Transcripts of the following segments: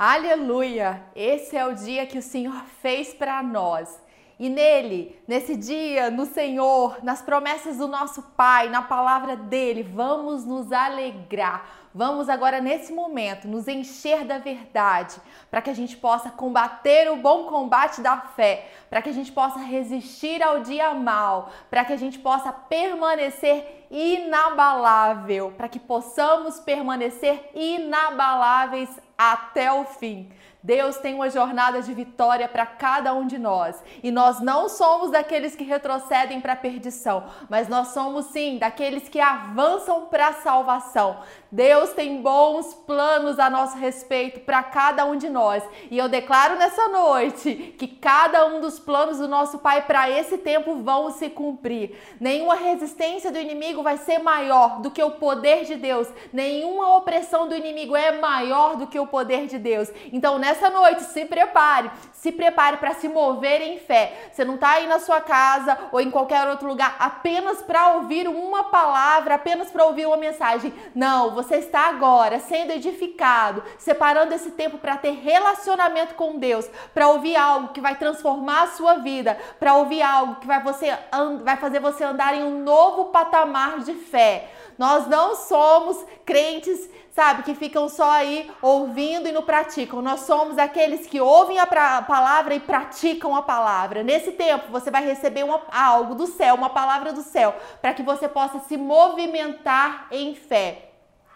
Aleluia! Esse é o dia que o Senhor fez para nós. E nele, nesse dia, no Senhor, nas promessas do nosso Pai, na palavra dele, vamos nos alegrar. Vamos agora, nesse momento, nos encher da verdade, para que a gente possa combater o bom combate da fé, para que a gente possa resistir ao dia mal, para que a gente possa permanecer inabalável, para que possamos permanecer inabaláveis até o fim. Deus tem uma jornada de vitória para cada um de nós. E nós não somos daqueles que retrocedem para a perdição, mas nós somos sim daqueles que avançam para a salvação. Deus tem bons planos a nosso respeito para cada um de nós. E eu declaro nessa noite que cada um dos planos do nosso Pai para esse tempo vão se cumprir. Nenhuma resistência do inimigo vai ser maior do que o poder de Deus. Nenhuma opressão do inimigo é maior do que o poder de Deus. Então, nessa noite, se prepare, se prepare para se mover em fé. Você não está aí na sua casa ou em qualquer outro lugar apenas para ouvir uma palavra, apenas para ouvir uma mensagem. Não, você está agora sendo edificado, separando esse tempo para ter relacionamento com Deus, para ouvir algo que vai transformar a sua vida, para ouvir algo que vai, você, vai fazer você andar em um novo patamar de fé. Nós não somos crentes, sabe, que ficam só aí ouvindo e não praticam. Nós somos aqueles que ouvem a palavra e praticam a palavra. Nesse tempo, você vai receber uma, algo do céu, uma palavra do céu, para que você possa se movimentar em fé.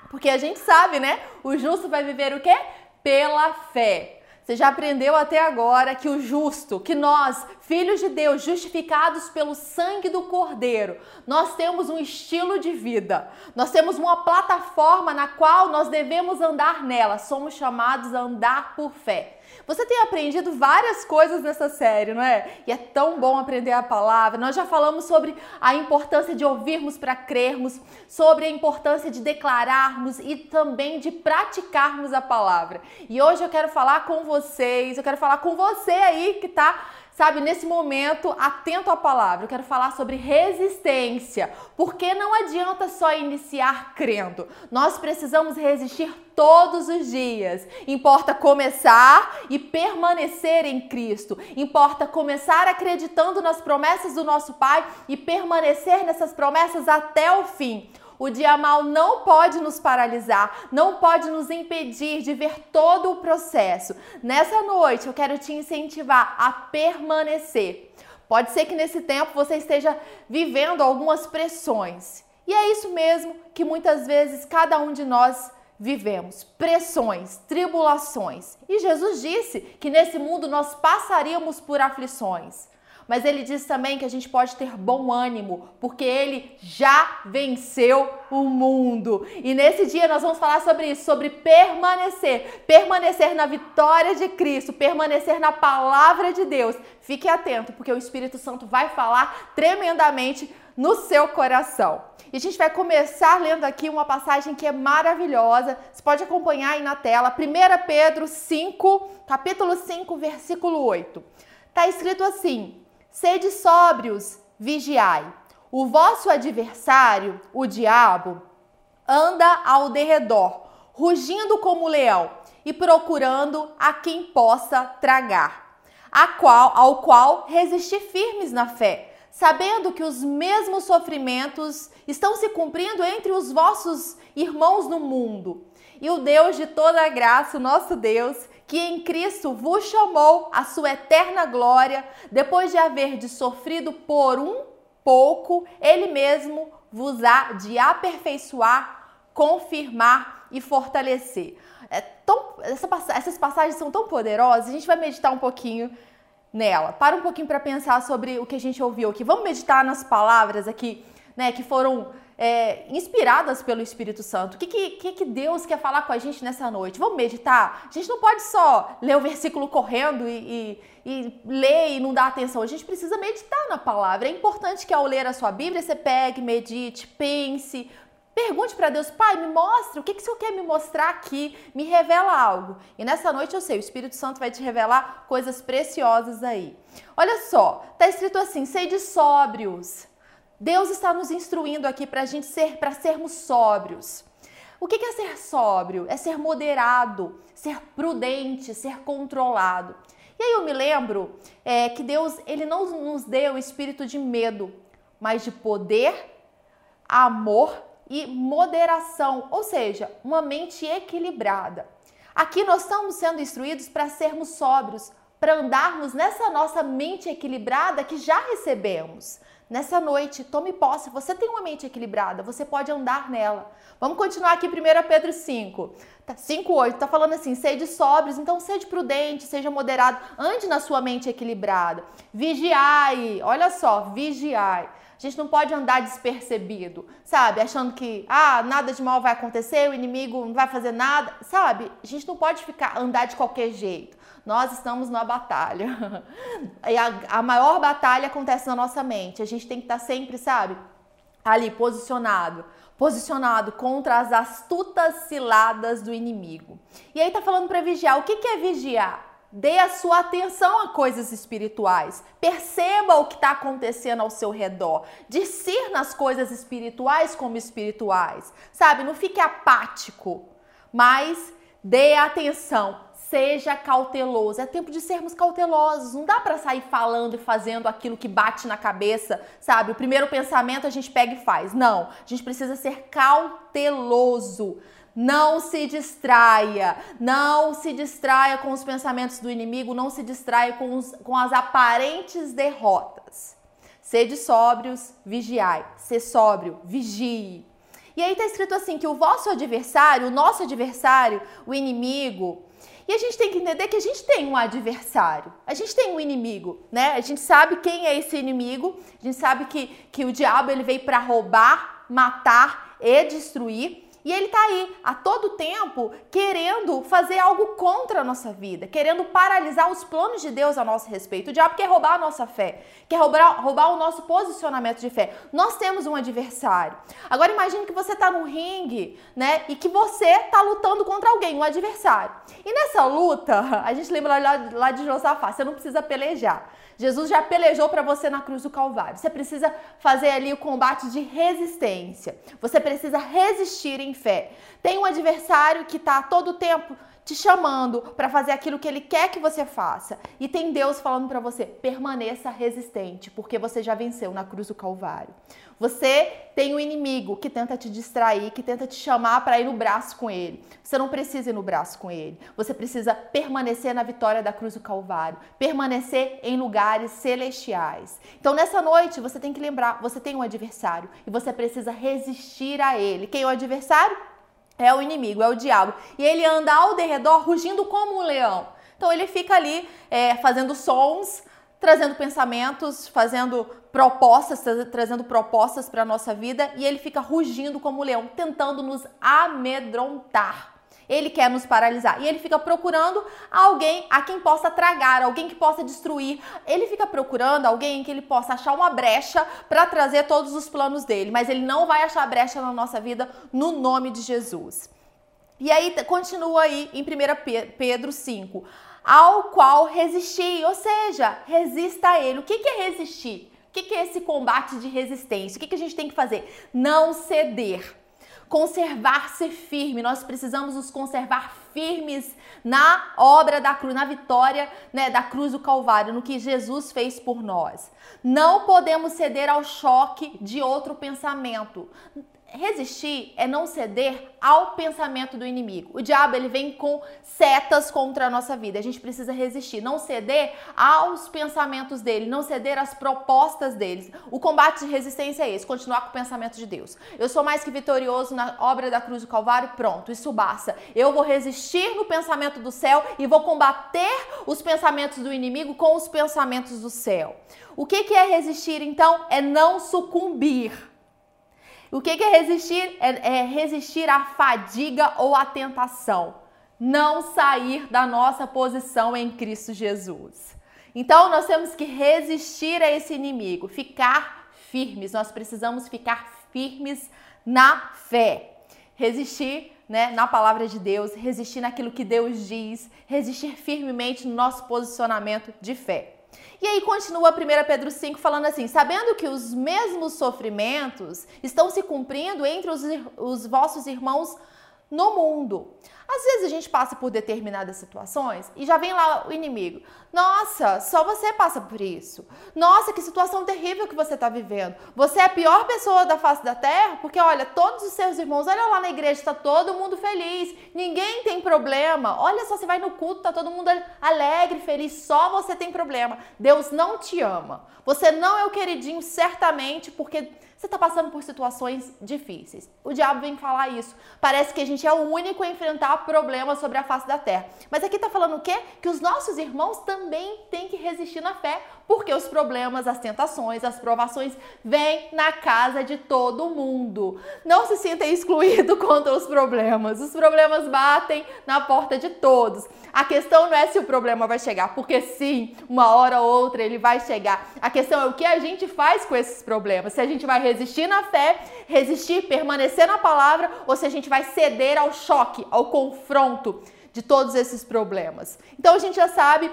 Porque a gente sabe, né? O justo vai viver o quê? Pela fé. Você já aprendeu até agora que o justo, que nós, filhos de Deus, justificados pelo sangue do Cordeiro, nós temos um estilo de vida, nós temos uma plataforma na qual nós devemos andar nela, somos chamados a andar por fé. Você tem aprendido várias coisas nessa série, não é? E é tão bom aprender a palavra. Nós já falamos sobre a importância de ouvirmos para crermos, sobre a importância de declararmos e também de praticarmos a palavra. E hoje eu quero falar com vocês, eu quero falar com você aí que está sabe, nesse momento, atento à palavra. Eu quero falar sobre resistência, porque não adianta só iniciar crendo. Nós precisamos resistir todos os dias. Importa começar e permanecer em Cristo. Importa começar acreditando nas promessas do nosso Pai e permanecer nessas promessas até o fim. O dia mal não pode nos paralisar, não pode nos impedir de ver todo o processo. Nessa noite eu quero te incentivar a permanecer. Pode ser que nesse tempo você esteja vivendo algumas pressões. E é isso mesmo que muitas vezes cada um de nós vivemos pressões, tribulações. E Jesus disse que nesse mundo nós passaríamos por aflições. Mas ele diz também que a gente pode ter bom ânimo, porque ele já venceu o mundo. E nesse dia nós vamos falar sobre isso, sobre permanecer, permanecer na vitória de Cristo, permanecer na palavra de Deus. Fique atento, porque o Espírito Santo vai falar tremendamente no seu coração. E a gente vai começar lendo aqui uma passagem que é maravilhosa. Você pode acompanhar aí na tela. 1 Pedro 5, capítulo 5, versículo 8. Está escrito assim: Sede sóbrios, vigiai. O vosso adversário, o diabo, anda ao derredor, rugindo como leão e procurando a quem possa tragar, qual, ao qual resistir firmes na fé, sabendo que os mesmos sofrimentos estão se cumprindo entre os vossos irmãos no mundo. E o Deus de toda a graça, o nosso Deus, que em Cristo vos chamou à sua eterna glória, depois de haver de sofrido por um pouco, ele mesmo vos há de aperfeiçoar, confirmar e fortalecer. É tão, essa, essas passagens são tão poderosas, a gente vai meditar um pouquinho nela. Para um pouquinho para pensar sobre o que a gente ouviu aqui. Vamos meditar nas palavras aqui, né, que foram é, inspiradas pelo Espírito Santo. O que, que, que Deus quer falar com a gente nessa noite? Vamos meditar? A gente não pode só ler o versículo correndo e, e, e ler e não dar atenção. A gente precisa meditar na palavra. É importante que ao ler a sua Bíblia você pegue, medite, pense, Pergunte para Deus, Pai, me mostra, o que, que o Senhor quer me mostrar aqui? Me revela algo. E nessa noite eu sei, o Espírito Santo vai te revelar coisas preciosas aí. Olha só, tá escrito assim: sede sóbrios. Deus está nos instruindo aqui para a gente ser, para sermos sóbrios. O que é ser sóbrio? É ser moderado, ser prudente, ser controlado. E aí eu me lembro é, que Deus ele não nos deu o espírito de medo, mas de poder, amor e moderação, ou seja, uma mente equilibrada. Aqui nós estamos sendo instruídos para sermos sóbrios, para andarmos nessa nossa mente equilibrada que já recebemos. Nessa noite, tome posse. Você tem uma mente equilibrada, você pode andar nela. Vamos continuar aqui 1 Pedro 5. 5, 8, tá falando assim: sede sóbrios, então sede prudente, seja moderado, ande na sua mente equilibrada. Vigiai, olha só, vigiai. A gente não pode andar despercebido, sabe? Achando que, ah, nada de mal vai acontecer, o inimigo não vai fazer nada, sabe? A gente não pode ficar andar de qualquer jeito nós estamos numa batalha. E a, a maior batalha acontece na nossa mente. A gente tem que estar sempre, sabe, ali posicionado posicionado contra as astutas ciladas do inimigo. E aí tá falando para vigiar. O que, que é vigiar? Dê a sua atenção a coisas espirituais. Perceba o que está acontecendo ao seu redor. Discirna as coisas espirituais como espirituais. Sabe? Não fique apático, mas dê atenção seja cauteloso. É tempo de sermos cautelosos. Não dá para sair falando e fazendo aquilo que bate na cabeça, sabe? O primeiro pensamento a gente pega e faz. Não, a gente precisa ser cauteloso. Não se distraia, não se distraia com os pensamentos do inimigo, não se distraia com, os, com as aparentes derrotas. Sede sóbrios, vigiai. Ser sóbrio, vigie. E aí está escrito assim: que o vosso adversário, o nosso adversário, o inimigo, e a gente tem que entender que a gente tem um adversário, a gente tem um inimigo, né? A gente sabe quem é esse inimigo, a gente sabe que, que o diabo ele veio para roubar, matar e destruir. E ele está aí a todo tempo querendo fazer algo contra a nossa vida, querendo paralisar os planos de Deus a nosso respeito. O diabo quer roubar a nossa fé, quer roubar, roubar o nosso posicionamento de fé. Nós temos um adversário. Agora imagine que você está no ringue, né? E que você está lutando contra alguém, um adversário. E nessa luta, a gente lembra lá, lá de Josafá, você não precisa pelejar. Jesus já pelejou para você na cruz do Calvário. Você precisa fazer ali o combate de resistência. Você precisa resistir em fé. Tem um adversário que está todo tempo te chamando para fazer aquilo que ele quer que você faça. E tem Deus falando para você: permaneça resistente, porque você já venceu na cruz do Calvário. Você tem um inimigo que tenta te distrair, que tenta te chamar para ir no braço com ele. Você não precisa ir no braço com ele. Você precisa permanecer na vitória da cruz do Calvário, permanecer em lugares celestiais. Então, nessa noite, você tem que lembrar: você tem um adversário e você precisa resistir a ele. Quem é o adversário? É o inimigo, é o diabo. E ele anda ao derredor rugindo como um leão. Então ele fica ali é, fazendo sons, trazendo pensamentos, fazendo propostas, trazendo propostas para a nossa vida e ele fica rugindo como um leão, tentando nos amedrontar. Ele quer nos paralisar e ele fica procurando alguém a quem possa tragar, alguém que possa destruir. Ele fica procurando alguém que ele possa achar uma brecha para trazer todos os planos dele, mas ele não vai achar brecha na nossa vida no nome de Jesus. E aí continua aí em 1 Pedro 5, ao qual resistir, ou seja, resista a ele. O que é resistir? O que é esse combate de resistência? O que a gente tem que fazer? Não ceder conservar-se firme. Nós precisamos nos conservar firmes na obra da cruz, na vitória né, da cruz do Calvário, no que Jesus fez por nós. Não podemos ceder ao choque de outro pensamento. Resistir é não ceder ao pensamento do inimigo. O diabo ele vem com setas contra a nossa vida. A gente precisa resistir, não ceder aos pensamentos dele, não ceder às propostas deles. O combate de resistência é esse, continuar com o pensamento de Deus. Eu sou mais que vitorioso na obra da cruz do Calvário, pronto, isso basta. Eu vou resistir no pensamento do céu e vou combater os pensamentos do inimigo com os pensamentos do céu. O que, que é resistir então? É não sucumbir o que é resistir? É, é resistir à fadiga ou à tentação. Não sair da nossa posição em Cristo Jesus. Então nós temos que resistir a esse inimigo, ficar firmes. Nós precisamos ficar firmes na fé. Resistir né, na palavra de Deus, resistir naquilo que Deus diz, resistir firmemente no nosso posicionamento de fé. E aí continua 1 Pedro 5 falando assim: sabendo que os mesmos sofrimentos estão se cumprindo entre os, os vossos irmãos no mundo. Às vezes a gente passa por determinadas situações e já vem lá o inimigo. Nossa, só você passa por isso. Nossa, que situação terrível que você está vivendo. Você é a pior pessoa da face da terra, porque olha, todos os seus irmãos, olha lá na igreja, está todo mundo feliz, ninguém tem problema. Olha só, você vai no culto, está todo mundo alegre, feliz, só você tem problema. Deus não te ama. Você não é o queridinho, certamente, porque você está passando por situações difíceis. O diabo vem falar isso. Parece que a gente é o único a enfrentar problemas sobre a face da terra. Mas aqui está falando o quê? Que os nossos irmãos também têm que resistir na fé, porque os problemas, as tentações, as provações vêm na casa de todo mundo. Não se sinta excluído contra os problemas. Os problemas batem na porta de todos. A questão não é se o problema vai chegar, porque sim, uma hora ou outra ele vai chegar. A questão é o que a gente faz com esses problemas. Se a gente vai resistir na fé, resistir, permanecer na palavra, ou se a gente vai ceder ao choque, ao confronto de todos esses problemas. Então a gente já sabe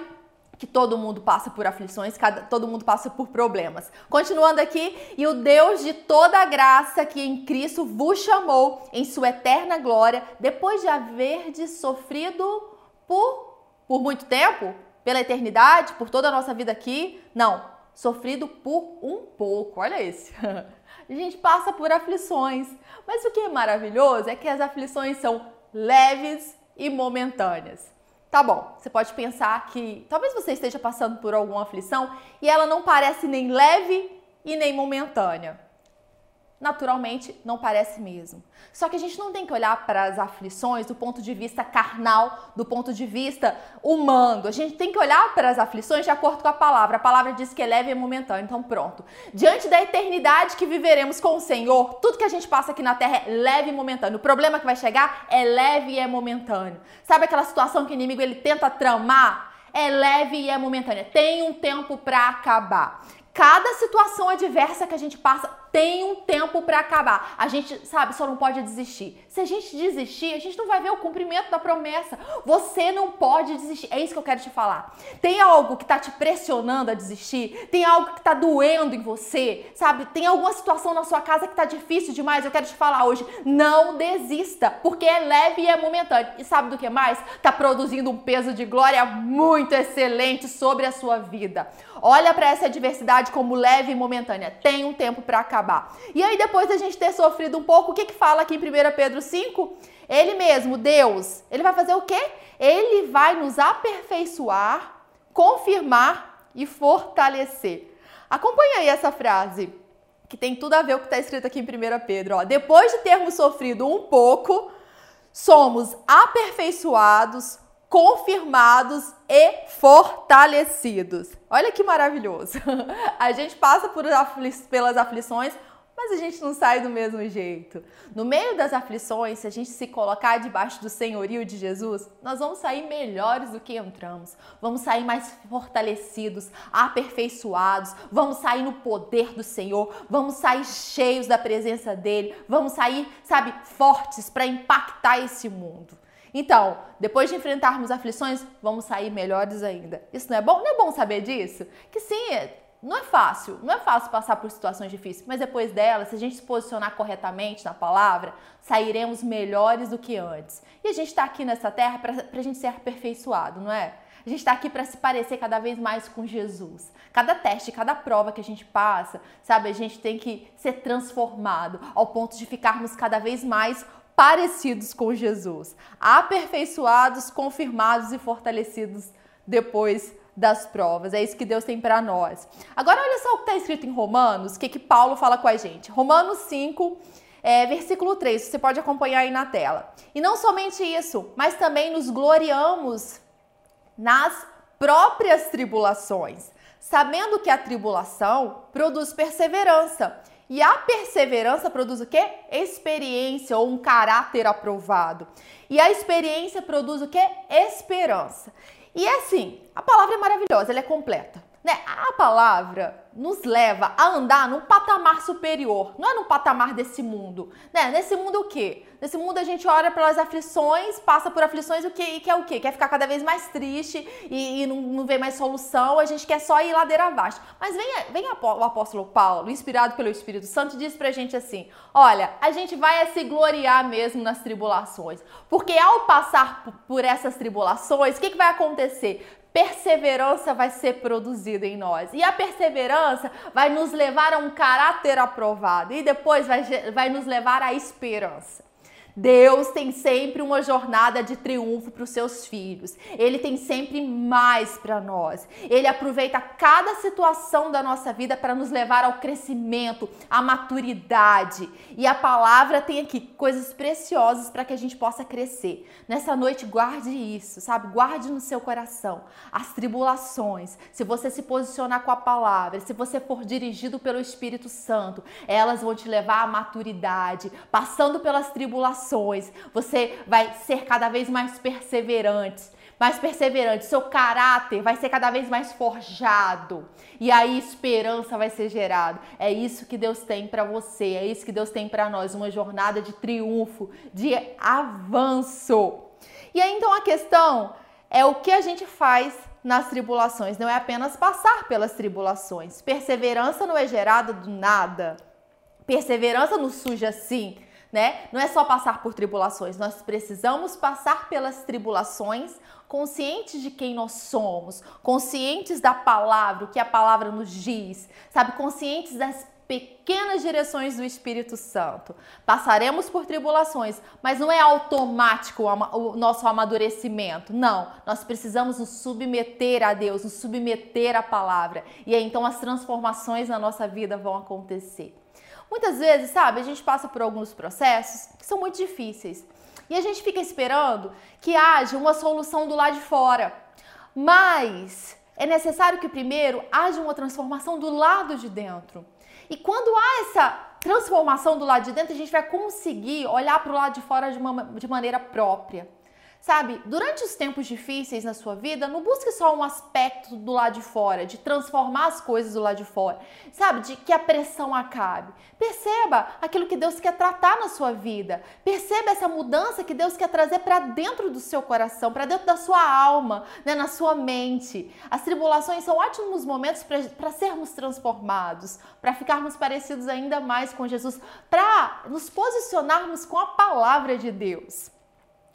que todo mundo passa por aflições, cada, todo mundo passa por problemas. Continuando aqui, e o Deus de toda graça que em Cristo vos chamou em sua eterna glória, depois de haver sofrido por, por muito tempo, pela eternidade, por toda a nossa vida aqui, não, sofrido por um pouco. Olha esse. A gente passa por aflições, mas o que é maravilhoso é que as aflições são leves e momentâneas. Tá bom, você pode pensar que talvez você esteja passando por alguma aflição e ela não parece nem leve e nem momentânea naturalmente não parece mesmo. Só que a gente não tem que olhar para as aflições do ponto de vista carnal, do ponto de vista humano. A gente tem que olhar para as aflições de acordo com a palavra. A palavra diz que é leve e momentâneo. Então, pronto. Diante da eternidade que viveremos com o Senhor, tudo que a gente passa aqui na terra é leve e momentâneo. O problema que vai chegar é leve e é momentâneo. Sabe aquela situação que o inimigo ele tenta tramar? É leve e é momentânea. Tem um tempo para acabar. Cada situação adversa que a gente passa tem um tempo para acabar. A gente, sabe, só não pode desistir. Se a gente desistir, a gente não vai ver o cumprimento da promessa. Você não pode desistir. É isso que eu quero te falar. Tem algo que tá te pressionando a desistir? Tem algo que tá doendo em você? Sabe? Tem alguma situação na sua casa que tá difícil demais? Eu quero te falar hoje, não desista, porque é leve e é momentâneo. E sabe do que mais? Tá produzindo um peso de glória muito excelente sobre a sua vida. Olha para essa adversidade como leve e momentânea. Tem um tempo para acabar acabar. E aí, depois da gente ter sofrido um pouco, o que, que fala aqui em 1 Pedro 5? Ele mesmo, Deus, ele vai fazer o quê? Ele vai nos aperfeiçoar, confirmar e fortalecer. Acompanha aí essa frase, que tem tudo a ver com o que está escrito aqui em 1 Pedro. Ó. Depois de termos sofrido um pouco, somos aperfeiçoados, confirmados e fortalecidos. Olha que maravilhoso. A gente passa por afli pelas aflições, mas a gente não sai do mesmo jeito. No meio das aflições, se a gente se colocar debaixo do senhorio de Jesus, nós vamos sair melhores do que entramos. Vamos sair mais fortalecidos, aperfeiçoados, vamos sair no poder do Senhor, vamos sair cheios da presença dele, vamos sair, sabe, fortes para impactar esse mundo. Então, depois de enfrentarmos aflições, vamos sair melhores ainda. Isso não é bom? Não é bom saber disso? Que sim, não é fácil, não é fácil passar por situações difíceis, mas depois delas, se a gente se posicionar corretamente na palavra, sairemos melhores do que antes. E a gente está aqui nessa terra para a gente ser aperfeiçoado, não é? A gente está aqui para se parecer cada vez mais com Jesus. Cada teste, cada prova que a gente passa, sabe, a gente tem que ser transformado ao ponto de ficarmos cada vez mais parecidos com Jesus, aperfeiçoados, confirmados e fortalecidos depois das provas. É isso que Deus tem para nós. Agora, olha só o que está escrito em Romanos, o que, que Paulo fala com a gente. Romanos 5, é, versículo 3, você pode acompanhar aí na tela. E não somente isso, mas também nos gloriamos nas próprias tribulações, sabendo que a tribulação produz perseverança e a perseverança produz o quê? Experiência ou um caráter aprovado. E a experiência produz o quê? Esperança. E é assim, a palavra é maravilhosa, ela é completa. Né? A palavra nos leva a andar num patamar superior, não é num patamar desse mundo. Né? Nesse mundo o quê? Nesse mundo a gente olha pelas aflições, passa por aflições o quê? e quer o quê? Quer ficar cada vez mais triste e, e não, não vê mais solução, a gente quer só ir ladeira abaixo. Mas vem, vem o apóstolo Paulo, inspirado pelo Espírito Santo, diz pra gente assim: olha, a gente vai se gloriar mesmo nas tribulações, porque ao passar por essas tribulações, o que, que vai acontecer? Perseverança vai ser produzida em nós. E a perseverança vai nos levar a um caráter aprovado e depois vai, vai nos levar à esperança. Deus tem sempre uma jornada de triunfo para os seus filhos. Ele tem sempre mais para nós. Ele aproveita cada situação da nossa vida para nos levar ao crescimento, à maturidade. E a palavra tem aqui coisas preciosas para que a gente possa crescer. Nessa noite, guarde isso, sabe? Guarde no seu coração as tribulações. Se você se posicionar com a palavra, se você for dirigido pelo Espírito Santo, elas vão te levar à maturidade, passando pelas tribulações você vai ser cada vez mais perseverante, mais perseverante, seu caráter vai ser cada vez mais forjado. E aí esperança vai ser gerada. É isso que Deus tem para você, é isso que Deus tem para nós, uma jornada de triunfo, de avanço. E aí então a questão é o que a gente faz nas tribulações, não é apenas passar pelas tribulações. Perseverança não é gerada do nada. Perseverança não surge assim né? Não é só passar por tribulações, nós precisamos passar pelas tribulações conscientes de quem nós somos, conscientes da palavra, o que a palavra nos diz, sabe? Conscientes das pequenas direções do Espírito Santo. Passaremos por tribulações, mas não é automático o nosso amadurecimento. Não, nós precisamos nos submeter a Deus, nos submeter à palavra. E aí então as transformações na nossa vida vão acontecer. Muitas vezes, sabe, a gente passa por alguns processos que são muito difíceis e a gente fica esperando que haja uma solução do lado de fora. Mas é necessário que primeiro haja uma transformação do lado de dentro. E quando há essa transformação do lado de dentro, a gente vai conseguir olhar para o lado de fora de, uma, de maneira própria. Sabe, durante os tempos difíceis na sua vida, não busque só um aspecto do lado de fora, de transformar as coisas do lado de fora, sabe, de que a pressão acabe. Perceba aquilo que Deus quer tratar na sua vida. Perceba essa mudança que Deus quer trazer para dentro do seu coração, para dentro da sua alma, né, na sua mente. As tribulações são ótimos momentos para sermos transformados, para ficarmos parecidos ainda mais com Jesus, para nos posicionarmos com a palavra de Deus.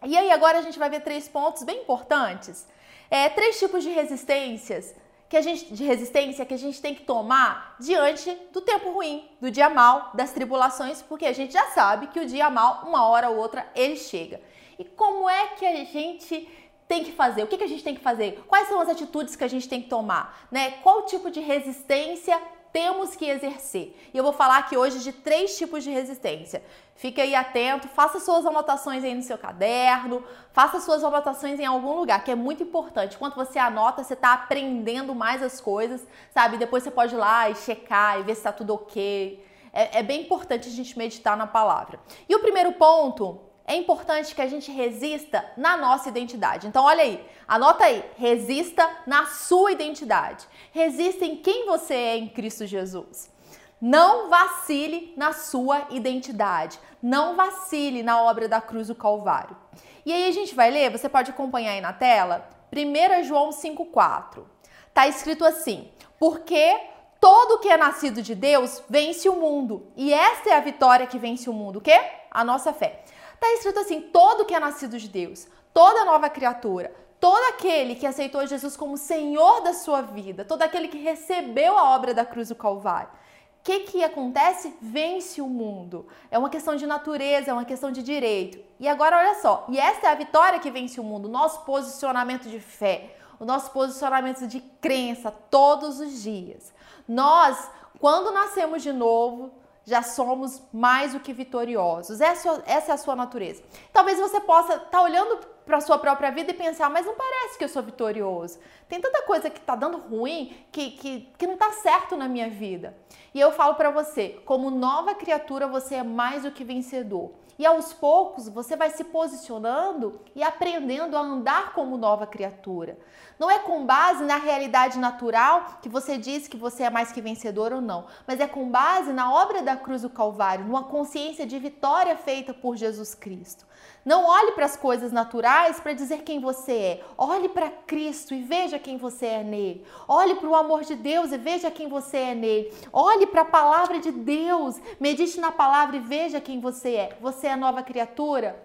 E aí agora a gente vai ver três pontos bem importantes. É, três tipos de resistências que a gente de resistência que a gente tem que tomar diante do tempo ruim, do dia mal, das tribulações, porque a gente já sabe que o dia mal, uma hora ou outra, ele chega. E como é que a gente tem que fazer? O que, que a gente tem que fazer? Quais são as atitudes que a gente tem que tomar? Né? Qual tipo de resistência temos que exercer. E eu vou falar aqui hoje de três tipos de resistência. Fique aí atento, faça suas anotações aí no seu caderno, faça suas anotações em algum lugar, que é muito importante. Quando você anota, você está aprendendo mais as coisas, sabe? Depois você pode ir lá e checar e ver se está tudo ok. É, é bem importante a gente meditar na palavra. E o primeiro ponto é importante que a gente resista na nossa identidade. Então, olha aí, anota aí, resista na sua identidade. Resista em quem você é em Cristo Jesus. Não vacile na sua identidade. Não vacile na obra da cruz do Calvário. E aí a gente vai ler, você pode acompanhar aí na tela, 1 João 5,4. Tá escrito assim: Porque todo que é nascido de Deus vence o mundo. E esta é a vitória que vence o mundo. O quê? A nossa fé. Está escrito assim: todo que é nascido de Deus, toda nova criatura, todo aquele que aceitou Jesus como Senhor da sua vida, todo aquele que recebeu a obra da cruz do Calvário. O que, que acontece? Vence o mundo. É uma questão de natureza, é uma questão de direito. E agora olha só, e essa é a vitória que vence o mundo, nosso posicionamento de fé, o nosso posicionamento de crença todos os dias. Nós, quando nascemos de novo, já somos mais do que vitoriosos. Essa, essa é a sua natureza. Talvez você possa estar tá olhando para a sua própria vida e pensar, mas não parece que eu sou vitorioso. Tem tanta coisa que está dando ruim que, que, que não está certo na minha vida. E eu falo para você, como nova criatura, você é mais do que vencedor. E aos poucos você vai se posicionando e aprendendo a andar como nova criatura. Não é com base na realidade natural que você diz que você é mais que vencedor ou não, mas é com base na obra da cruz do Calvário, numa consciência de vitória feita por Jesus Cristo. Não olhe para as coisas naturais para dizer quem você é. Olhe para Cristo e veja quem você é nele. Olhe para o amor de Deus e veja quem você é nele. Olhe para a palavra de Deus, medite na palavra e veja quem você é. Você é nova criatura?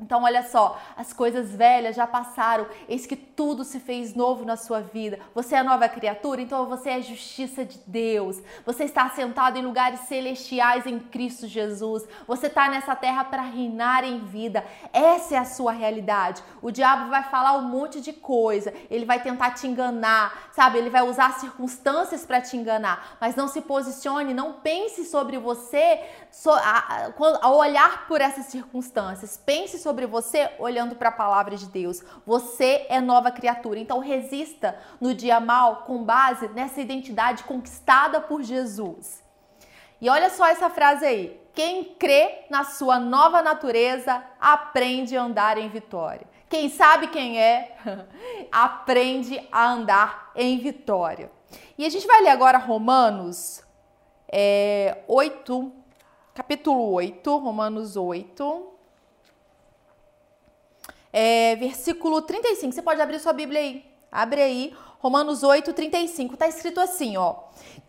Então, olha só, as coisas velhas já passaram, eis que tudo se fez novo na sua vida. Você é nova criatura, então você é justiça de Deus. Você está sentado em lugares celestiais em Cristo Jesus. Você está nessa terra para reinar em vida. Essa é a sua realidade. O diabo vai falar um monte de coisa, ele vai tentar te enganar, sabe? Ele vai usar circunstâncias para te enganar, mas não se posicione, não pense sobre você ao olhar por essas circunstâncias. Pense sobre sobre você olhando para a palavra de Deus. Você é nova criatura. Então resista no dia mal com base nessa identidade conquistada por Jesus. E olha só essa frase aí. Quem crê na sua nova natureza aprende a andar em vitória. Quem sabe quem é, aprende a andar em vitória. E a gente vai ler agora Romanos é, 8, capítulo 8, Romanos 8 é, versículo 35. Você pode abrir sua Bíblia aí. Abre aí, Romanos 8, 35. Está escrito assim, ó.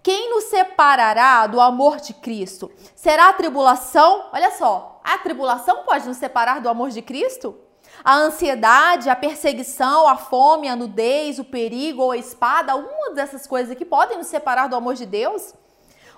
Quem nos separará do amor de Cristo? Será a tribulação? Olha só, a tribulação pode nos separar do amor de Cristo? A ansiedade, a perseguição, a fome, a nudez, o perigo ou a espada, alguma dessas coisas aqui podem nos separar do amor de Deus?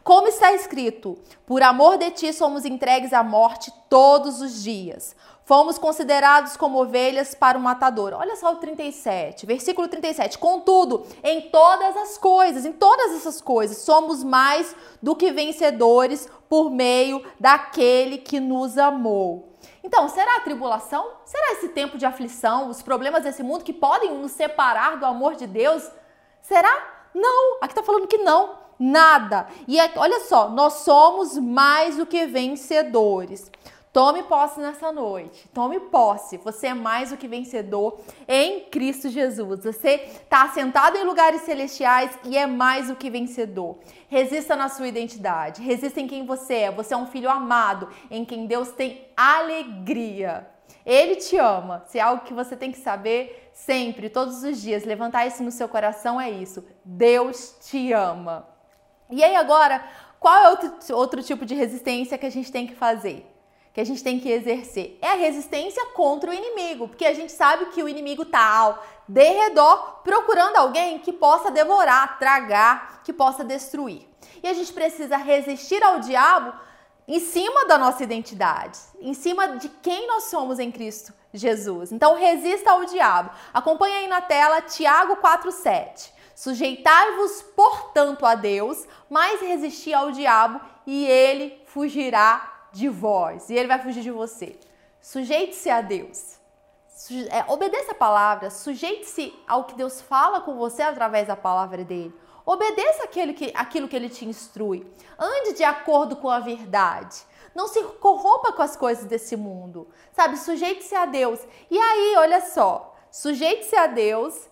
Como está escrito: Por amor de ti somos entregues à morte todos os dias. Fomos considerados como ovelhas para o matador. Olha só o 37, versículo 37. Contudo, em todas as coisas, em todas essas coisas, somos mais do que vencedores por meio daquele que nos amou. Então, será a tribulação? Será esse tempo de aflição, os problemas desse mundo que podem nos separar do amor de Deus? Será? Não, aqui está falando que não nada. E olha só, nós somos mais do que vencedores. Tome posse nessa noite. Tome posse. Você é mais do que vencedor em Cristo Jesus. Você está sentado em lugares celestiais e é mais do que vencedor. Resista na sua identidade. Resista em quem você é. Você é um filho amado, em quem Deus tem alegria. Ele te ama. Se é algo que você tem que saber sempre, todos os dias, levantar isso no seu coração é isso. Deus te ama. E aí agora, qual é outro, outro tipo de resistência que a gente tem que fazer? Que a gente tem que exercer? É a resistência contra o inimigo, porque a gente sabe que o inimigo está ao derredor procurando alguém que possa devorar, tragar, que possa destruir. E a gente precisa resistir ao diabo em cima da nossa identidade, em cima de quem nós somos em Cristo Jesus. Então resista ao diabo. Acompanhe aí na tela Tiago 4:7. Sujeitai-vos, portanto, a Deus, mas resisti ao diabo e ele fugirá de vós. E ele vai fugir de você. Sujeite-se a Deus. É, obedeça a palavra, sujeite-se ao que Deus fala com você através da palavra dele. Obedeça aquilo que, aquilo que ele te instrui. Ande de acordo com a verdade. Não se corrompa com as coisas desse mundo. Sabe? Sujeite-se a Deus. E aí, olha só. Sujeite-se a Deus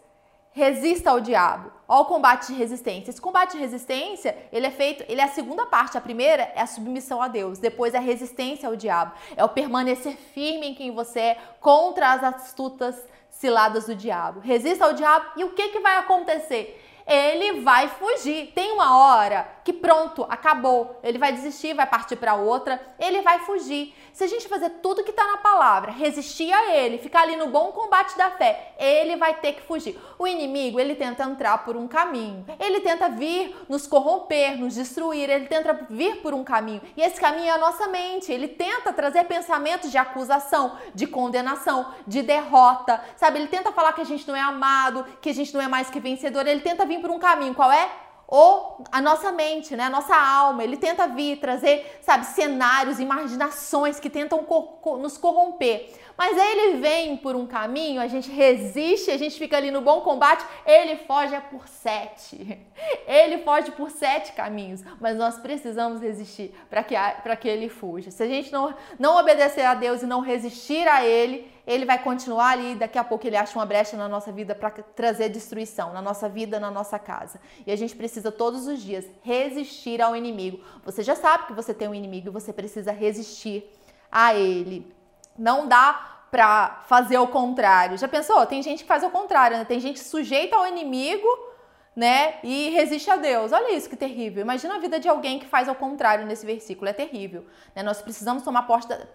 resista ao diabo. Olha o combate de resistência. Esse combate de resistência, ele é feito, ele é a segunda parte. A primeira é a submissão a Deus, depois é a resistência ao diabo. É o permanecer firme em quem você é contra as astutas ciladas do diabo. Resista ao diabo e o que, que vai acontecer? Ele vai fugir. Tem uma hora que pronto, acabou. Ele vai desistir, vai partir para outra, ele vai fugir. Se a gente fazer tudo que está na palavra, resistir a ele, ficar ali no bom combate da fé, ele vai ter que fugir. O inimigo, ele tenta entrar por um caminho. Ele tenta vir nos corromper, nos destruir, ele tenta vir por um caminho. E esse caminho é a nossa mente. Ele tenta trazer pensamentos de acusação, de condenação, de derrota. Sabe? Ele tenta falar que a gente não é amado, que a gente não é mais que vencedor. Ele tenta vir por um caminho. Qual é? ou a nossa mente, né, a nossa alma. Ele tenta vir trazer, sabe, cenários, imaginações que tentam nos corromper. Mas ele vem por um caminho, a gente resiste, a gente fica ali no bom combate, ele foge por sete. Ele foge por sete caminhos, mas nós precisamos resistir para que, que ele fuja. Se a gente não, não obedecer a Deus e não resistir a ele, ele vai continuar ali, daqui a pouco ele acha uma brecha na nossa vida para trazer destruição, na nossa vida, na nossa casa. E a gente precisa todos os dias resistir ao inimigo. Você já sabe que você tem um inimigo e você precisa resistir a ele. Não dá para fazer o contrário. Já pensou? Tem gente que faz o contrário, né? Tem gente sujeita ao inimigo, né? E resiste a Deus. Olha isso que terrível. Imagina a vida de alguém que faz ao contrário nesse versículo. É terrível. Né? Nós precisamos tomar é,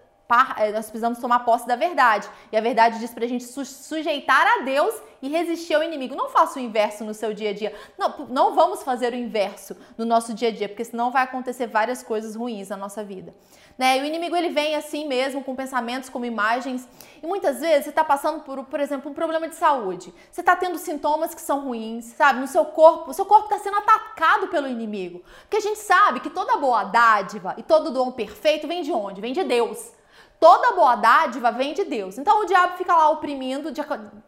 nós precisamos tomar posse da verdade. E a verdade diz para a gente sujeitar a Deus e resistir ao inimigo. Não faça o inverso no seu dia a dia. Não, não vamos fazer o inverso no nosso dia a dia, porque senão vai acontecer várias coisas ruins na nossa vida. Né? E o inimigo ele vem assim mesmo, com pensamentos, com imagens. E muitas vezes você está passando por, por exemplo, um problema de saúde. Você está tendo sintomas que são ruins, sabe? No seu corpo, o seu corpo está sendo atacado pelo inimigo. Porque a gente sabe que toda boa dádiva e todo dom perfeito vem de onde? Vem de Deus. Toda boa dádiva vem de Deus. Então o diabo fica lá oprimindo, de,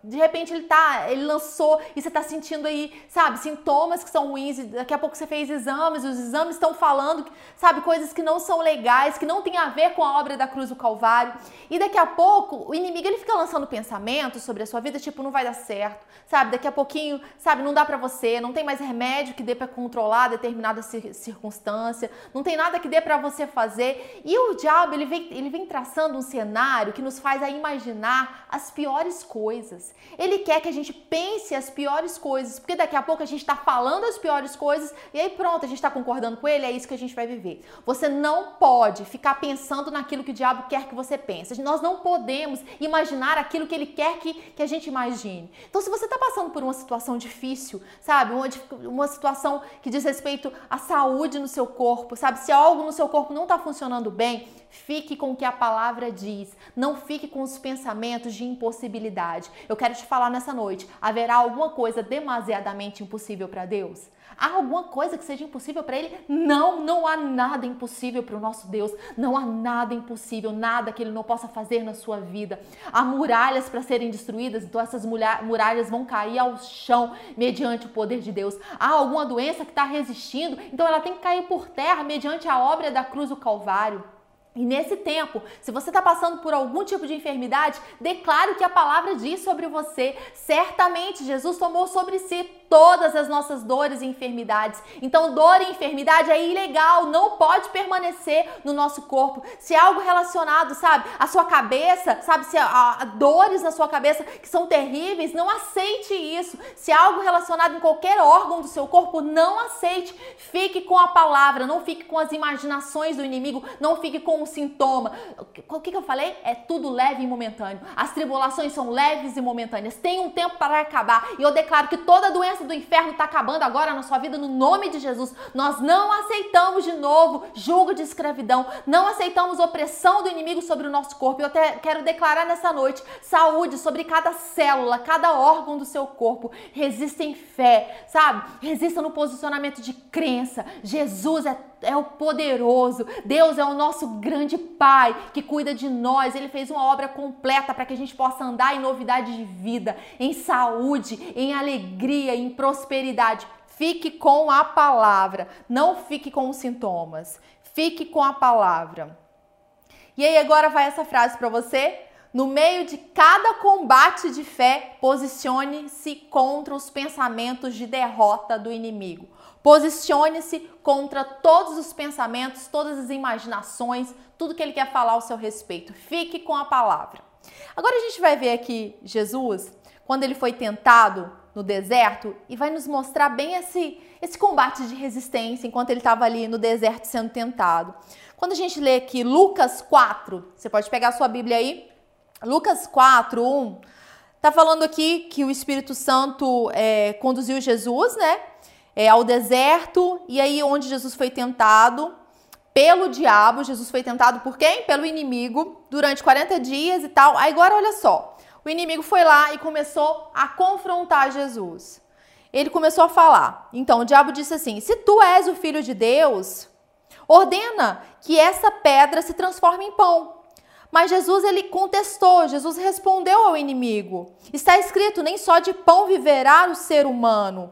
de repente ele tá, ele lançou e você tá sentindo aí, sabe, sintomas que são ruins, daqui a pouco você fez exames, os exames estão falando, sabe, coisas que não são legais, que não tem a ver com a obra da cruz do Calvário. E daqui a pouco o inimigo ele fica lançando pensamentos sobre a sua vida, tipo, não vai dar certo, sabe? Daqui a pouquinho, sabe, não dá para você, não tem mais remédio que dê para controlar determinada circunstância, não tem nada que dê para você fazer. E o diabo, ele vem, ele vem traçando traçando um cenário que nos faz a imaginar as piores coisas. Ele quer que a gente pense as piores coisas, porque daqui a pouco a gente está falando as piores coisas e aí pronto, a gente está concordando com ele, é isso que a gente vai viver. Você não pode ficar pensando naquilo que o diabo quer que você pense. Nós não podemos imaginar aquilo que ele quer que, que a gente imagine. Então, se você está passando por uma situação difícil, sabe, uma, uma situação que diz respeito à saúde no seu corpo, sabe, se algo no seu corpo não está funcionando bem, Fique com o que a palavra diz. Não fique com os pensamentos de impossibilidade. Eu quero te falar nessa noite: haverá alguma coisa demasiadamente impossível para Deus? Há alguma coisa que seja impossível para Ele? Não, não há nada impossível para o nosso Deus. Não há nada impossível, nada que Ele não possa fazer na sua vida. Há muralhas para serem destruídas, então essas muralhas vão cair ao chão mediante o poder de Deus. Há alguma doença que está resistindo, então ela tem que cair por terra mediante a obra da cruz do Calvário. E nesse tempo, se você está passando por algum tipo de enfermidade, declare o que a palavra diz sobre você. Certamente Jesus tomou sobre si todas as nossas dores e enfermidades. Então, dor e enfermidade é ilegal, não pode permanecer no nosso corpo. Se é algo relacionado, sabe, à sua cabeça, sabe, se há, há dores na sua cabeça que são terríveis, não aceite isso. Se é algo relacionado em qualquer órgão do seu corpo, não aceite. Fique com a palavra, não fique com as imaginações do inimigo, não fique com o sintoma. O que, que eu falei? É tudo leve e momentâneo. As tribulações são leves e momentâneas. Tem um tempo para acabar. E eu declaro que toda doença do inferno está acabando agora na sua vida no nome de Jesus. Nós não aceitamos de novo julgo de escravidão, não aceitamos opressão do inimigo sobre o nosso corpo. Eu até quero declarar nessa noite saúde sobre cada célula, cada órgão do seu corpo. Resista em fé, sabe? Resista no posicionamento de crença. Jesus é é o poderoso, Deus é o nosso grande Pai que cuida de nós. Ele fez uma obra completa para que a gente possa andar em novidade de vida, em saúde, em alegria, em prosperidade. Fique com a palavra, não fique com os sintomas. Fique com a palavra. E aí agora vai essa frase para você. No meio de cada combate de fé, posicione-se contra os pensamentos de derrota do inimigo. Posicione-se contra todos os pensamentos, todas as imaginações, tudo que ele quer falar ao seu respeito. Fique com a palavra. Agora a gente vai ver aqui Jesus, quando ele foi tentado no deserto, e vai nos mostrar bem esse, esse combate de resistência enquanto ele estava ali no deserto sendo tentado. Quando a gente lê aqui Lucas 4, você pode pegar a sua Bíblia aí, Lucas 4, 1, tá falando aqui que o Espírito Santo é, conduziu Jesus, né? É, ao deserto e aí onde Jesus foi tentado pelo diabo. Jesus foi tentado por quem? Pelo inimigo durante 40 dias e tal. Aí agora olha só, o inimigo foi lá e começou a confrontar Jesus. ele começou a falar. Então o diabo disse assim: Se tu és o filho de Deus, ordena que essa pedra se transforme em pão. Mas Jesus ele contestou, Jesus respondeu ao inimigo. Está escrito: nem só de pão viverá o ser humano.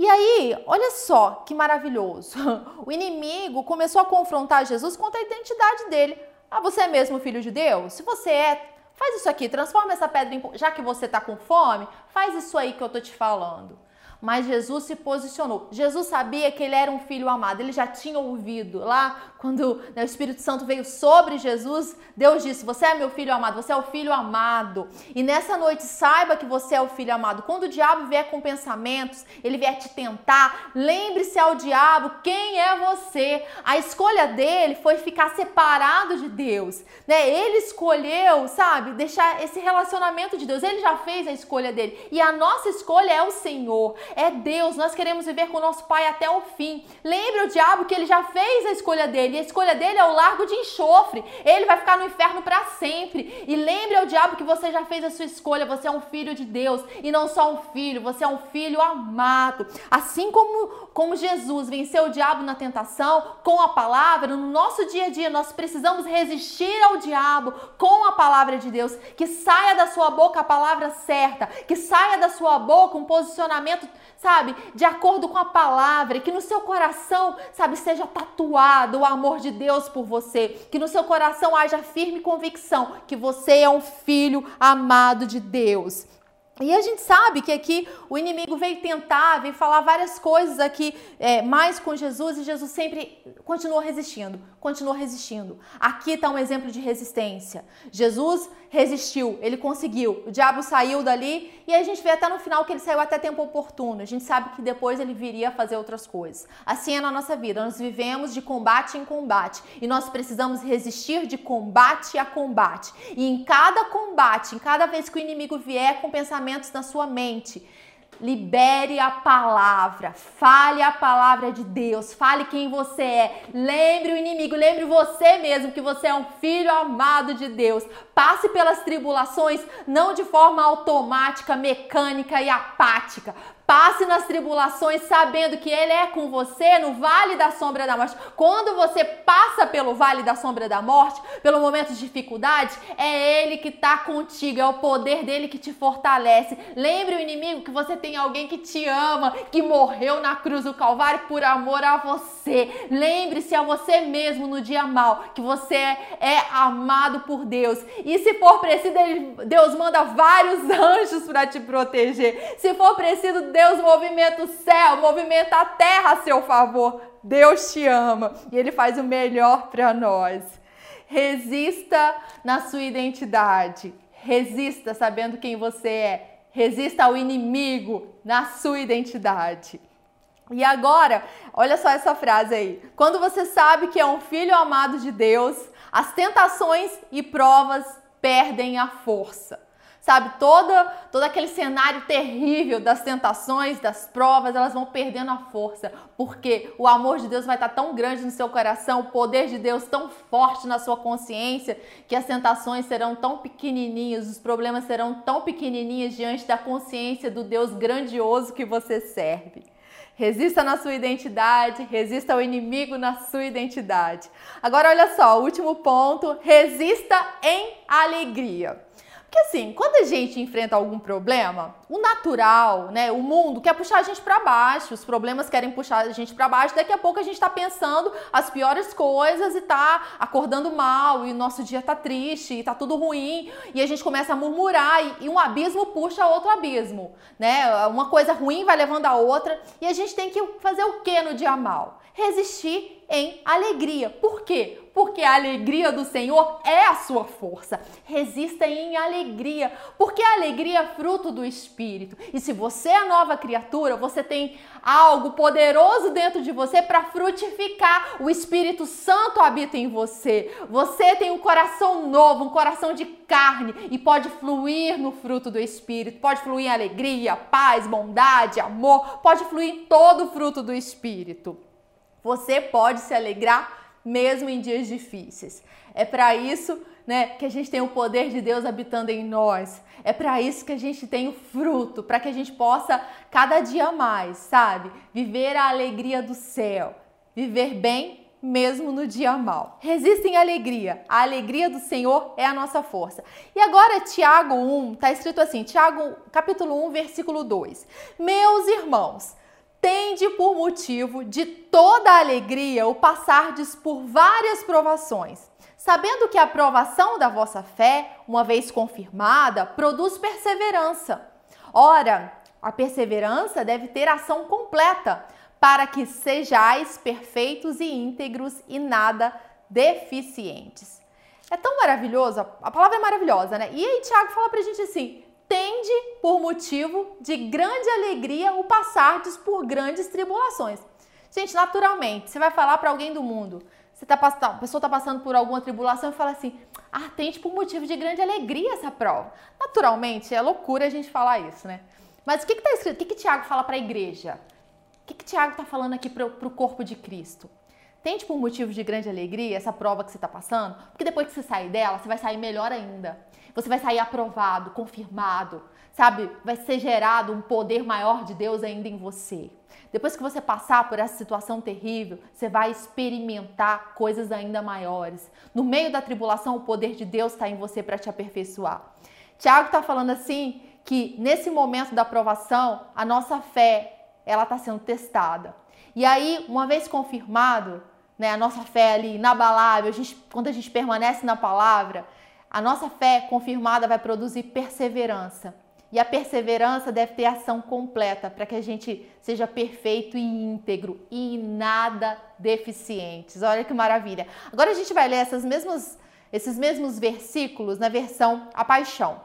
E aí, olha só que maravilhoso. O inimigo começou a confrontar Jesus contra a identidade dele. Ah, você é mesmo filho de Deus? Se você é, faz isso aqui, transforma essa pedra em. Já que você está com fome, faz isso aí que eu tô te falando mas Jesus se posicionou. Jesus sabia que ele era um filho amado, ele já tinha ouvido lá quando né, o Espírito Santo veio sobre Jesus, Deus disse: Você é meu filho amado, você é o filho amado. E nessa noite, saiba que você é o filho amado. Quando o diabo vier com pensamentos, ele vier te tentar, lembre-se ao diabo quem é você. A escolha dele foi ficar separado de Deus. Né? Ele escolheu, sabe, deixar esse relacionamento de Deus. Ele já fez a escolha dele. E a nossa escolha é o Senhor, é Deus. Nós queremos viver com o nosso Pai até o fim. Lembre o diabo que ele já fez a escolha dele. E a escolha dele é o largo de enxofre. Ele vai ficar no inferno para sempre. E lembre ao diabo que você já fez a sua escolha. Você é um filho de Deus e não só um filho, você é um filho amado. Assim como, como Jesus venceu o diabo na tentação com a palavra, no nosso dia a dia nós precisamos resistir ao diabo com a palavra de Deus. Que saia da sua boca a palavra certa, que saia da sua boca um posicionamento, sabe, de acordo com a palavra, que no seu coração, sabe, seja tatuado o amor amor de Deus por você, que no seu coração haja firme convicção que você é um filho amado de Deus. E a gente sabe que aqui o inimigo veio tentar, veio falar várias coisas aqui é, mais com Jesus e Jesus sempre continuou resistindo, continuou resistindo. Aqui está um exemplo de resistência. Jesus resistiu, ele conseguiu. O diabo saiu dali e a gente vê até no final que ele saiu até tempo oportuno. A gente sabe que depois ele viria fazer outras coisas. Assim é na nossa vida. Nós vivemos de combate em combate e nós precisamos resistir de combate a combate. E em cada combate, em cada vez que o inimigo vier com pensamentos na sua mente, libere a palavra, fale a palavra de Deus, fale quem você é, lembre o inimigo, lembre você mesmo que você é um filho amado de Deus. Passe pelas tribulações não de forma automática, mecânica e apática. Passe nas tribulações sabendo que Ele é com você no vale da sombra da morte. Quando você passa pelo vale da sombra da morte, pelo momento de dificuldade, é Ele que está contigo, é o poder dele que te fortalece. Lembre o inimigo que você tem alguém que te ama, que morreu na cruz do Calvário por amor a você. Lembre-se a você mesmo no dia mal que você é amado por Deus. E se for preciso, Deus manda vários anjos para te proteger. Se for preciso, Deus movimenta o céu, movimenta a terra a seu favor. Deus te ama e Ele faz o melhor para nós. Resista na sua identidade. Resista sabendo quem você é. Resista ao inimigo na sua identidade. E agora, olha só essa frase aí. Quando você sabe que é um filho amado de Deus, as tentações e provas perdem a força sabe? Todo, todo aquele cenário terrível das tentações, das provas, elas vão perdendo a força, porque o amor de Deus vai estar tão grande no seu coração, o poder de Deus tão forte na sua consciência, que as tentações serão tão pequenininhas, os problemas serão tão pequenininhos diante da consciência do Deus grandioso que você serve. Resista na sua identidade, resista ao inimigo na sua identidade. Agora, olha só, último ponto: resista em alegria. Porque assim, quando a gente enfrenta algum problema, o natural, né, o mundo quer puxar a gente para baixo, os problemas querem puxar a gente para baixo, daqui a pouco a gente está pensando as piores coisas e tá acordando mal, e o nosso dia tá triste, e tá tudo ruim, e a gente começa a murmurar e, e um abismo puxa outro abismo, né? Uma coisa ruim vai levando a outra, e a gente tem que fazer o que no dia mal? Resistir em alegria. Por quê? porque a alegria do Senhor é a sua força. Resista em alegria, porque a alegria é fruto do Espírito. E se você é nova criatura, você tem algo poderoso dentro de você para frutificar. O Espírito Santo habita em você. Você tem um coração novo, um coração de carne e pode fluir no fruto do Espírito. Pode fluir em alegria, paz, bondade, amor, pode fluir em todo o fruto do Espírito. Você pode se alegrar mesmo em dias difíceis. É para isso né, que a gente tem o poder de Deus habitando em nós. É para isso que a gente tem o fruto, para que a gente possa cada dia mais, sabe, viver a alegria do céu, viver bem mesmo no dia mal. Resistem à alegria. A alegria do Senhor é a nossa força. E agora Tiago 1, está escrito assim, Tiago capítulo 1, versículo 2. Meus irmãos, tende por motivo de toda alegria o passardes por várias provações, sabendo que a aprovação da vossa fé, uma vez confirmada, produz perseverança. Ora, a perseverança deve ter ação completa, para que sejais perfeitos e íntegros e nada deficientes. É tão maravilhoso, a palavra é maravilhosa, né? E aí Tiago fala pra gente assim: tende por motivo de grande alegria o passardes por grandes tribulações. Gente, naturalmente, você vai falar para alguém do mundo, você tá, a pessoa está passando por alguma tribulação e fala assim: ah, tende por motivo de grande alegria essa prova. Naturalmente, é loucura a gente falar isso, né? Mas o que está escrito? O que, que Tiago fala para a igreja? que, que Tiago está falando aqui para o corpo de Cristo? Tente por motivo de grande alegria essa prova que você está passando, porque depois que você sair dela, você vai sair melhor ainda. Você vai sair aprovado, confirmado, sabe? Vai ser gerado um poder maior de Deus ainda em você. Depois que você passar por essa situação terrível, você vai experimentar coisas ainda maiores. No meio da tribulação, o poder de Deus está em você para te aperfeiçoar. Tiago está falando assim que nesse momento da aprovação, a nossa fé ela está sendo testada. E aí, uma vez confirmado, né, a nossa fé ali inabalável, a gente, quando a gente permanece na palavra, a nossa fé confirmada vai produzir perseverança. E a perseverança deve ter ação completa para que a gente seja perfeito e íntegro e nada deficientes. Olha que maravilha. Agora a gente vai ler mesmas, esses mesmos versículos na versão A Paixão.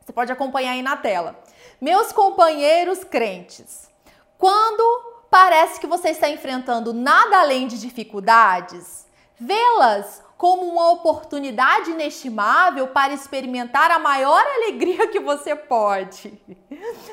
Você pode acompanhar aí na tela. Meus companheiros crentes, quando parece que você está enfrentando nada além de dificuldades, vê-las como uma oportunidade inestimável para experimentar a maior alegria que você pode.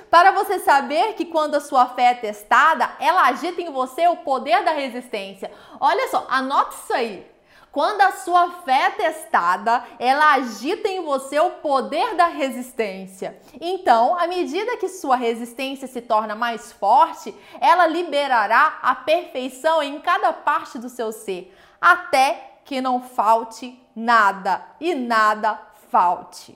Para você saber que quando a sua fé é testada, ela agita em você o poder da resistência. Olha só, anote isso aí. Quando a sua fé é testada, ela agita em você o poder da resistência. Então, à medida que sua resistência se torna mais forte, ela liberará a perfeição em cada parte do seu ser, até que não falte nada e nada falte.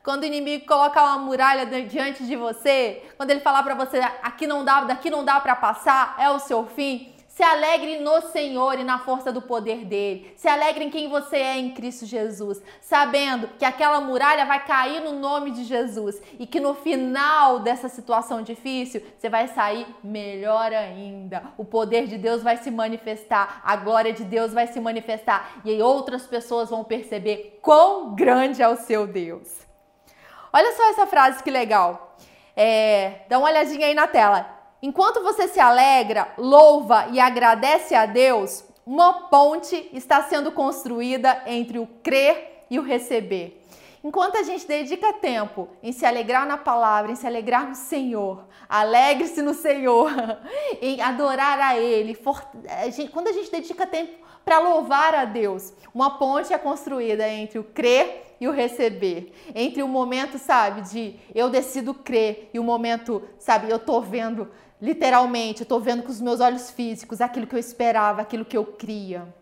Quando o inimigo colocar uma muralha diante de você, quando ele falar para você aqui não dá, daqui não dá para passar, é o seu fim, se alegre no Senhor e na força do poder dele. Se alegre em quem você é em Cristo Jesus, sabendo que aquela muralha vai cair no nome de Jesus e que no final dessa situação difícil você vai sair melhor ainda. O poder de Deus vai se manifestar, a glória de Deus vai se manifestar e aí outras pessoas vão perceber quão grande é o seu Deus. Olha só essa frase que legal. É, dá uma olhadinha aí na tela. Enquanto você se alegra, louva e agradece a Deus, uma ponte está sendo construída entre o crer e o receber. Enquanto a gente dedica tempo em se alegrar na palavra, em se alegrar no Senhor, alegre-se no Senhor, em adorar a Ele, quando a gente dedica tempo para louvar a Deus, uma ponte é construída entre o crer e o receber. Entre o momento, sabe, de eu decido crer e o momento, sabe, eu tô vendo Literalmente, eu estou vendo com os meus olhos físicos aquilo que eu esperava, aquilo que eu cria.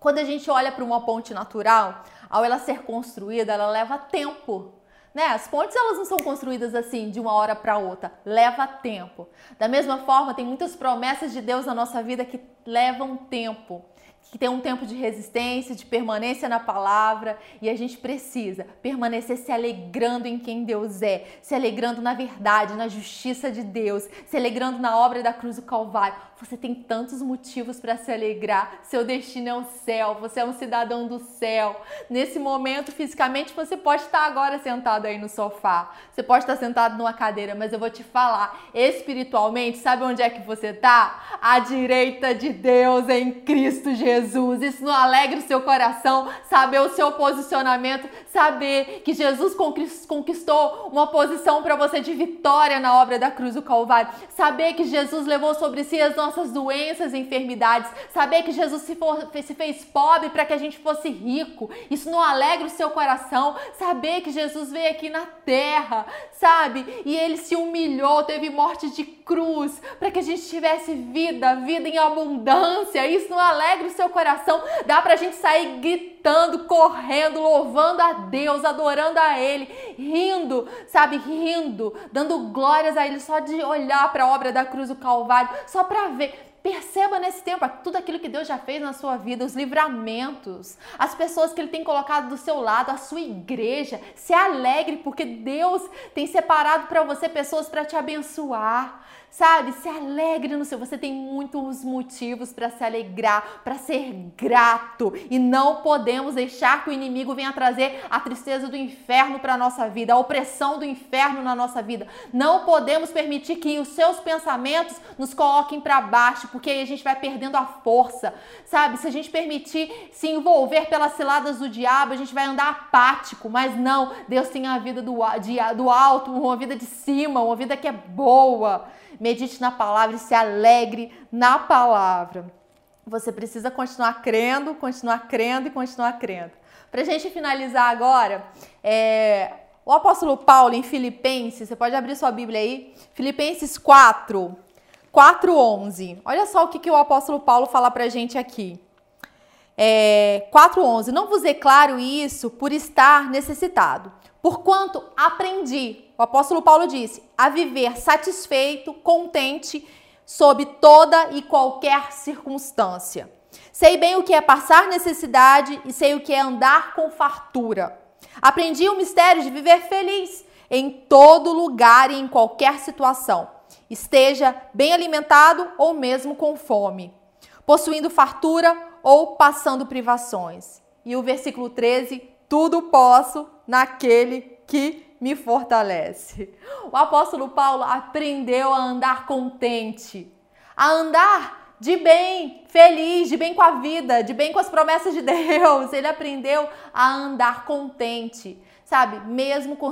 Quando a gente olha para uma ponte natural, ao ela ser construída, ela leva tempo. Né? As pontes elas não são construídas assim de uma hora para outra, leva tempo. Da mesma forma, tem muitas promessas de Deus na nossa vida que levam tempo que tem um tempo de resistência, de permanência na palavra, e a gente precisa permanecer se alegrando em quem Deus é, se alegrando na verdade, na justiça de Deus, se alegrando na obra da cruz do Calvário. Você tem tantos motivos para se alegrar. Seu destino é o céu, você é um cidadão do céu. Nesse momento, fisicamente, você pode estar agora sentado aí no sofá, você pode estar sentado numa cadeira, mas eu vou te falar, espiritualmente, sabe onde é que você está? À direita de Deus em Cristo Jesus. Jesus. Isso não alegra o seu coração, saber o seu posicionamento, saber que Jesus conquistou uma posição para você de vitória na obra da cruz do Calvário, saber que Jesus levou sobre si as nossas doenças e enfermidades, saber que Jesus se, for, se fez pobre para que a gente fosse rico. Isso não alegra o seu coração, saber que Jesus veio aqui na terra, sabe? E ele se humilhou, teve morte de cruz para que a gente tivesse vida, vida em abundância. Isso não alegra o seu coração. Dá para a gente sair gritando, correndo, louvando a Deus, adorando a Ele, rindo, sabe? Rindo, dando glórias a Ele só de olhar para a obra da cruz do Calvário, só para ver. Perceba nesse tempo tudo aquilo que Deus já fez na sua vida, os livramentos, as pessoas que Ele tem colocado do seu lado, a sua igreja. Se alegre, porque Deus tem separado para você pessoas para te abençoar sabe? Se alegre no seu. Você tem muitos motivos para se alegrar, para ser grato. E não podemos deixar que o inimigo venha trazer a tristeza do inferno para nossa vida, a opressão do inferno na nossa vida. Não podemos permitir que os seus pensamentos nos coloquem para baixo, porque aí a gente vai perdendo a força, sabe? Se a gente permitir se envolver pelas ciladas do diabo, a gente vai andar apático. Mas não, Deus tem a vida do, de, do alto, uma vida de cima, uma vida que é boa medite na palavra e se alegre na palavra. Você precisa continuar crendo, continuar crendo e continuar crendo. Para a gente finalizar agora, é, o apóstolo Paulo em Filipenses, você pode abrir sua Bíblia aí, Filipenses 4, 4:11. Olha só o que, que o apóstolo Paulo fala para a gente aqui. É, 4:11. Não vos declaro isso por estar necessitado, porquanto aprendi o apóstolo Paulo disse: a viver satisfeito, contente, sob toda e qualquer circunstância. Sei bem o que é passar necessidade e sei o que é andar com fartura. Aprendi o mistério de viver feliz em todo lugar e em qualquer situação. Esteja bem alimentado ou mesmo com fome, possuindo fartura ou passando privações. E o versículo 13: tudo posso naquele que me fortalece. O apóstolo Paulo aprendeu a andar contente, a andar de bem, feliz, de bem com a vida, de bem com as promessas de Deus. Ele aprendeu a andar contente sabe? Mesmo com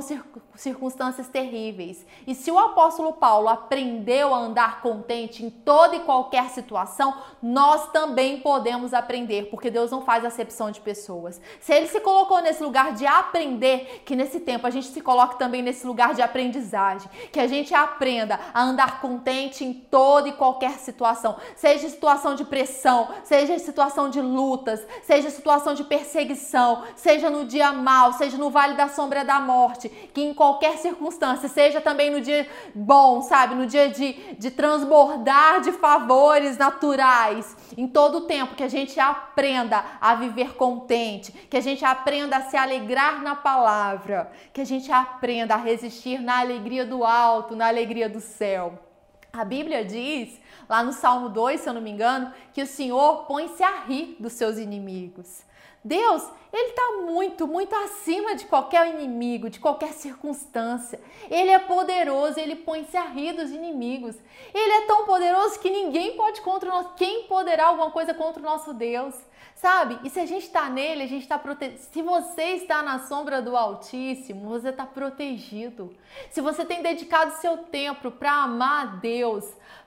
circunstâncias terríveis. E se o apóstolo Paulo aprendeu a andar contente em toda e qualquer situação, nós também podemos aprender, porque Deus não faz acepção de pessoas. Se ele se colocou nesse lugar de aprender, que nesse tempo a gente se coloque também nesse lugar de aprendizagem, que a gente aprenda a andar contente em toda e qualquer situação, seja situação de pressão, seja situação de lutas, seja situação de perseguição, seja no dia mal, seja no vale da da sombra da morte, que em qualquer circunstância, seja também no dia bom, sabe, no dia de, de transbordar de favores naturais, em todo o tempo, que a gente aprenda a viver contente, que a gente aprenda a se alegrar na palavra, que a gente aprenda a resistir na alegria do alto, na alegria do céu. A Bíblia diz, lá no Salmo 2, se eu não me engano, que o Senhor põe-se a rir dos seus inimigos. Deus, ele está muito, muito acima de qualquer inimigo, de qualquer circunstância. Ele é poderoso, ele põe-se a rir dos inimigos. Ele é tão poderoso que ninguém pode contra nós. Quem poderá alguma coisa contra o nosso Deus? Sabe? E se a gente está nele, a gente está protegido. Se você está na sombra do Altíssimo, você está protegido. Se você tem dedicado seu tempo para amar a Deus,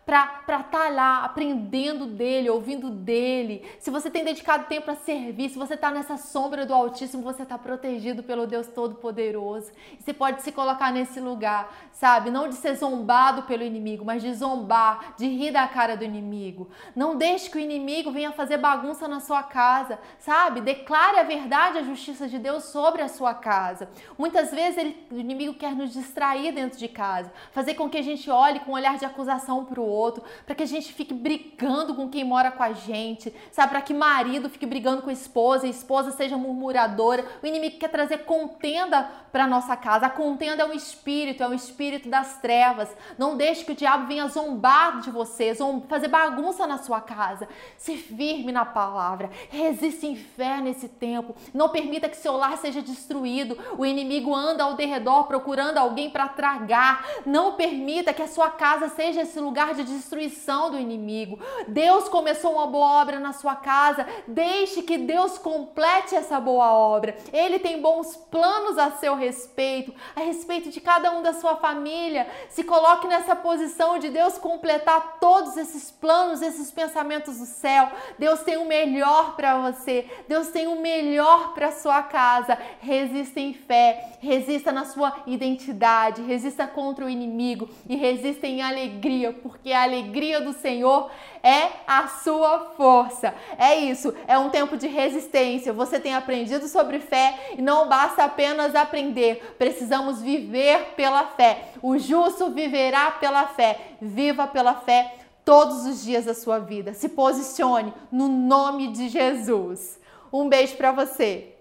para estar tá lá aprendendo dele, ouvindo dele, se você tem dedicado tempo para servir, se você está nessa sombra do Altíssimo, você está protegido pelo Deus Todo-Poderoso. Você pode se colocar nesse lugar, sabe? Não de ser zombado pelo inimigo, mas de zombar, de rir da cara do inimigo. Não deixe que o inimigo venha fazer bagunça na sua casa, sabe? Declare a verdade, a justiça de Deus sobre a sua casa. Muitas vezes ele, o inimigo quer nos distrair dentro de casa, fazer com que a gente olhe com um olhar de acusação para o outro outro, para que a gente fique brigando com quem mora com a gente, sabe? Para que marido fique brigando com a esposa, a esposa seja murmuradora. O inimigo quer trazer contenda para nossa casa. A contenda é um espírito, é um espírito das trevas. Não deixe que o diabo venha zombar de você, fazer bagunça na sua casa. Se firme na palavra. Resiste em fé nesse tempo. Não permita que seu lar seja destruído. O inimigo anda ao derredor procurando alguém para tragar. Não permita que a sua casa seja esse lugar de destruição do inimigo. Deus começou uma boa obra na sua casa, deixe que Deus complete essa boa obra. Ele tem bons planos a seu respeito, a respeito de cada um da sua família. Se coloque nessa posição de Deus completar todos esses planos, esses pensamentos do céu. Deus tem o melhor para você. Deus tem o melhor para sua casa. Resista em fé, resista na sua identidade, resista contra o inimigo e resista em alegria, porque a alegria do Senhor é a sua força. É isso, é um tempo de resistência. Você tem aprendido sobre fé e não basta apenas aprender, precisamos viver pela fé. O justo viverá pela fé. Viva pela fé todos os dias da sua vida. Se posicione no nome de Jesus. Um beijo para você.